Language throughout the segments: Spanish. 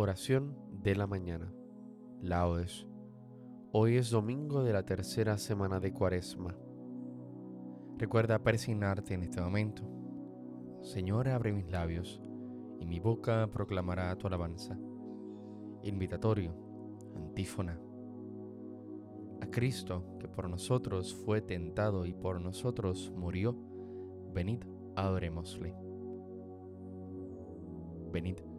Oración de la mañana. Laudes. Hoy es domingo de la tercera semana de Cuaresma. Recuerda persignarte en este momento. Señor, abre mis labios y mi boca proclamará tu alabanza. Invitatorio, antífona. A Cristo, que por nosotros fue tentado y por nosotros murió, venid, adorémosle. Venid,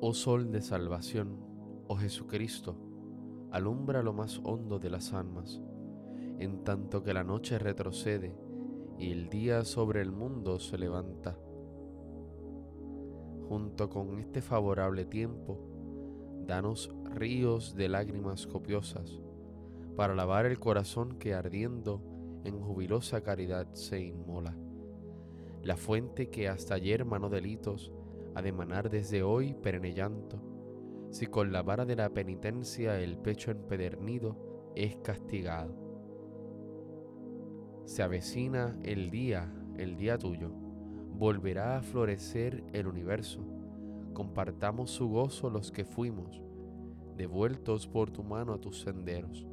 Oh Sol de salvación, oh Jesucristo, alumbra lo más hondo de las almas, en tanto que la noche retrocede y el día sobre el mundo se levanta. Junto con este favorable tiempo, danos ríos de lágrimas copiosas, para lavar el corazón que ardiendo en jubilosa caridad se inmola. La fuente que hasta ayer manó delitos, ha de manar desde hoy perenne llanto, si con la vara de la penitencia el pecho empedernido es castigado. Se avecina el día, el día tuyo, volverá a florecer el universo, compartamos su gozo los que fuimos, devueltos por tu mano a tus senderos.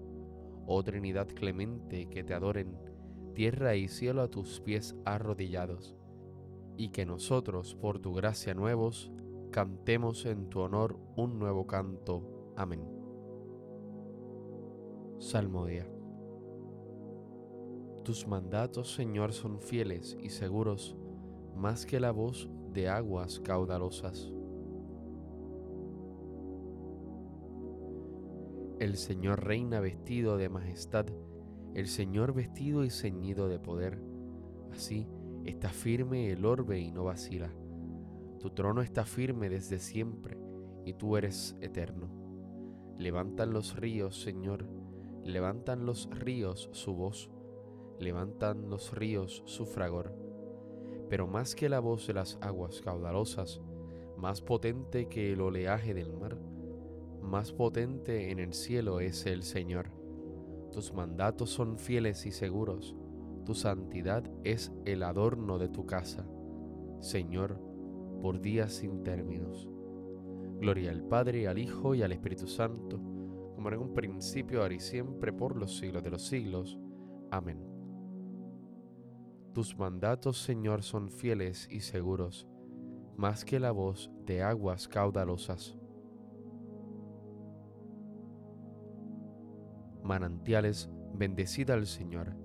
Oh Trinidad clemente, que te adoren, tierra y cielo a tus pies arrodillados y que nosotros, por tu gracia nuevos, cantemos en tu honor un nuevo canto. Amén. Salmodia. Tus mandatos, Señor, son fieles y seguros, más que la voz de aguas caudalosas. El Señor reina vestido de majestad, el Señor vestido y ceñido de poder. Así, Está firme el orbe y no vacila. Tu trono está firme desde siempre y tú eres eterno. Levantan los ríos, Señor, levantan los ríos su voz, levantan los ríos su fragor. Pero más que la voz de las aguas caudalosas, más potente que el oleaje del mar, más potente en el cielo es el Señor. Tus mandatos son fieles y seguros tu santidad es el adorno de tu casa, Señor, por días sin términos. Gloria al Padre, al Hijo y al Espíritu Santo, como en un principio, ahora y siempre, por los siglos de los siglos. Amén. Tus mandatos, Señor, son fieles y seguros, más que la voz de aguas caudalosas. Manantiales, bendecida al Señor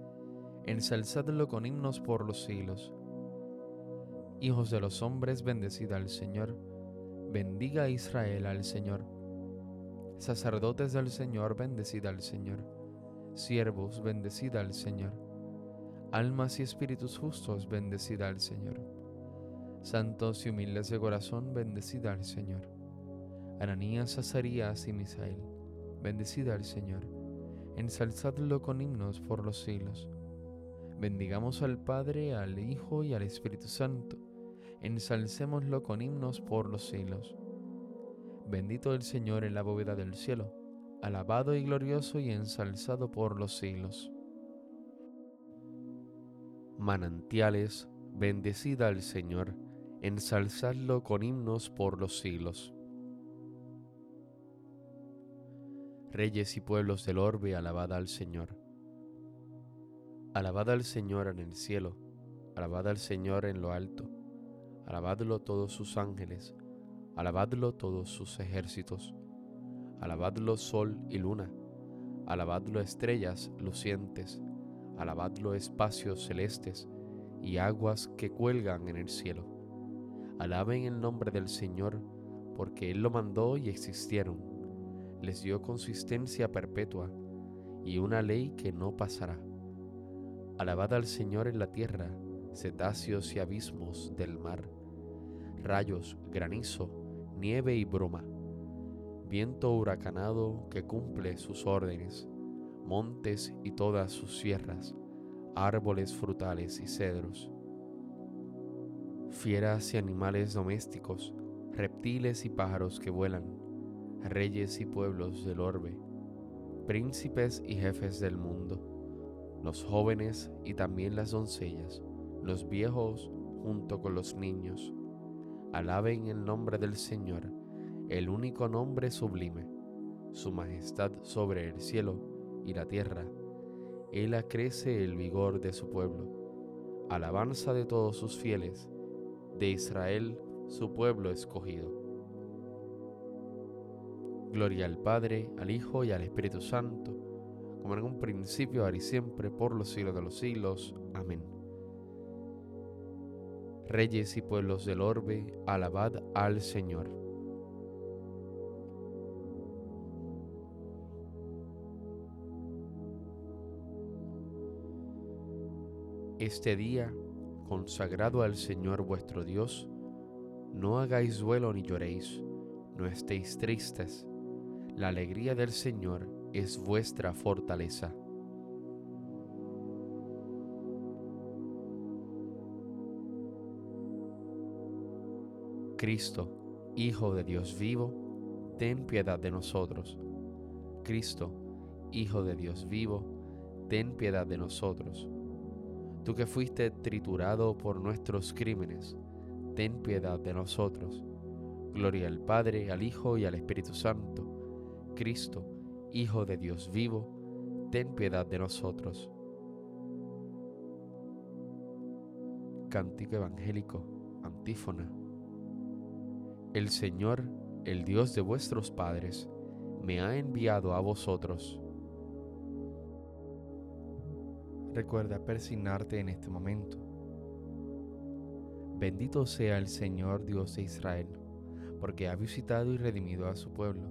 Ensalzadlo con himnos por los siglos. Hijos de los hombres, bendecida al Señor. Bendiga a Israel al Señor Sacerdotes del Señor, bendecida al Señor. Siervos, bendecida al Señor. Almas y espíritus justos, bendecida al Señor. Santos y humildes de corazón, bendecida al Señor. Ananías, Azarías y Misael, bendecida al Señor. Ensalzadlo con himnos por los siglos. Bendigamos al Padre, al Hijo y al Espíritu Santo. Ensalcémoslo con himnos por los siglos. Bendito el Señor en la bóveda del cielo, alabado y glorioso y ensalzado por los siglos. Manantiales, bendecida al Señor, ensalzadlo con himnos por los siglos. Reyes y pueblos del orbe, alabad al Señor. Alabad al Señor en el cielo, alabad al Señor en lo alto, alabadlo todos sus ángeles, Alabadlo todos sus ejércitos, alabadlo sol y luna, alabadlo estrellas lucientes, alabadlo espacios celestes y aguas que cuelgan en el cielo. Alaben el nombre del Señor, porque Él lo mandó y existieron. Les dio consistencia perpetua y una ley que no pasará. Alabad al Señor en la tierra, cetáceos y abismos del mar, rayos, granizo, nieve y bruma, viento huracanado que cumple sus órdenes, montes y todas sus sierras, árboles frutales y cedros, fieras y animales domésticos, reptiles y pájaros que vuelan, reyes y pueblos del orbe, príncipes y jefes del mundo, los jóvenes y también las doncellas, los viejos junto con los niños, Alaben el nombre del Señor, el único nombre sublime, su majestad sobre el cielo y la tierra. Él acrece el vigor de su pueblo, alabanza de todos sus fieles, de Israel su pueblo escogido. Gloria al Padre, al Hijo y al Espíritu Santo, como en un principio, ahora y siempre, por los siglos de los siglos. Amén. Reyes y pueblos del orbe, alabad al Señor. Este día, consagrado al Señor vuestro Dios, no hagáis duelo ni lloréis, no estéis tristes. La alegría del Señor es vuestra fortaleza. Cristo, Hijo de Dios vivo, ten piedad de nosotros. Cristo, Hijo de Dios vivo, ten piedad de nosotros. Tú que fuiste triturado por nuestros crímenes, ten piedad de nosotros. Gloria al Padre, al Hijo y al Espíritu Santo. Cristo, Hijo de Dios vivo, ten piedad de nosotros. Cántico Evangélico, antífona. El Señor, el Dios de vuestros padres, me ha enviado a vosotros. Recuerda persignarte en este momento. Bendito sea el Señor Dios de Israel, porque ha visitado y redimido a su pueblo,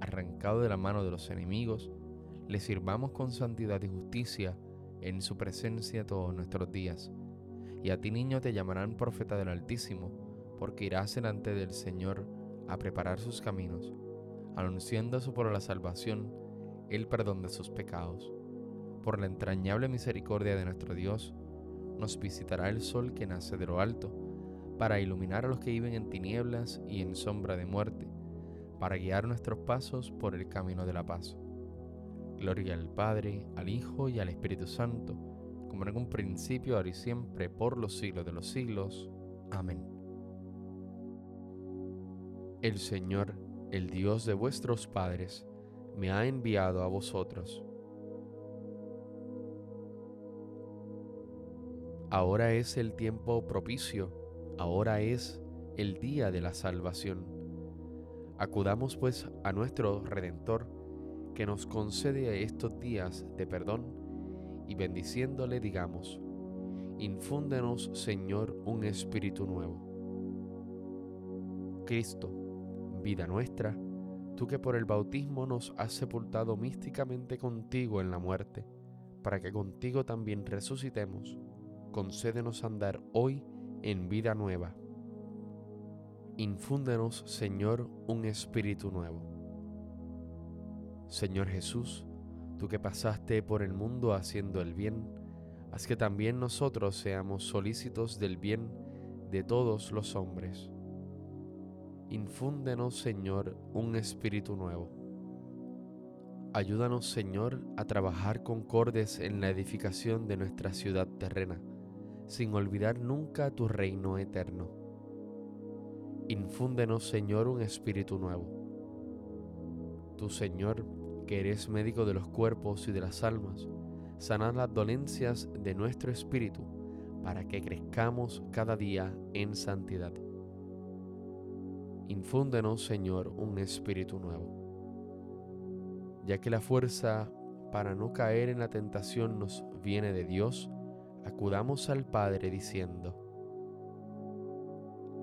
arrancado de la mano de los enemigos, le sirvamos con santidad y justicia en su presencia todos nuestros días. Y a ti niño te llamarán profeta del Altísimo, porque irás delante del Señor a preparar sus caminos, anunciando su por la salvación, el perdón de sus pecados. Por la entrañable misericordia de nuestro Dios, nos visitará el sol que nace de lo alto, para iluminar a los que viven en tinieblas y en sombra de muerte, para guiar nuestros pasos por el camino de la paz. Gloria al Padre, al Hijo y al Espíritu Santo, como en un principio, ahora y siempre, por los siglos de los siglos. Amén. El Señor, el Dios de vuestros padres, me ha enviado a vosotros Ahora es el tiempo propicio, ahora es el día de la salvación. Acudamos pues a nuestro Redentor, que nos concede estos días de perdón, y bendiciéndole digamos, infúndenos Señor un espíritu nuevo. Cristo, vida nuestra, tú que por el bautismo nos has sepultado místicamente contigo en la muerte, para que contigo también resucitemos concédenos andar hoy en vida nueva. Infúndenos, Señor, un espíritu nuevo. Señor Jesús, tú que pasaste por el mundo haciendo el bien, haz que también nosotros seamos solícitos del bien de todos los hombres. Infúndenos, Señor, un espíritu nuevo. Ayúdanos, Señor, a trabajar concordes en la edificación de nuestra ciudad terrena sin olvidar nunca tu reino eterno. Infúndenos, Señor, un espíritu nuevo. Tu Señor, que eres médico de los cuerpos y de las almas, sanad las dolencias de nuestro espíritu, para que crezcamos cada día en santidad. Infúndenos, Señor, un espíritu nuevo. Ya que la fuerza para no caer en la tentación nos viene de Dios, acudamos al Padre diciendo,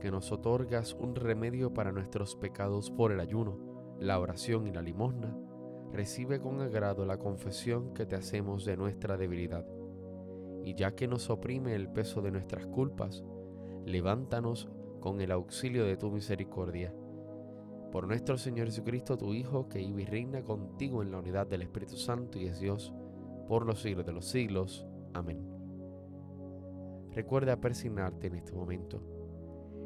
que nos otorgas un remedio para nuestros pecados por el ayuno, la oración y la limosna, recibe con agrado la confesión que te hacemos de nuestra debilidad. Y ya que nos oprime el peso de nuestras culpas, levántanos con el auxilio de tu misericordia. Por nuestro Señor Jesucristo, tu Hijo, que vive y reina contigo en la unidad del Espíritu Santo y es Dios, por los siglos de los siglos. Amén. Recuerda persignarte en este momento.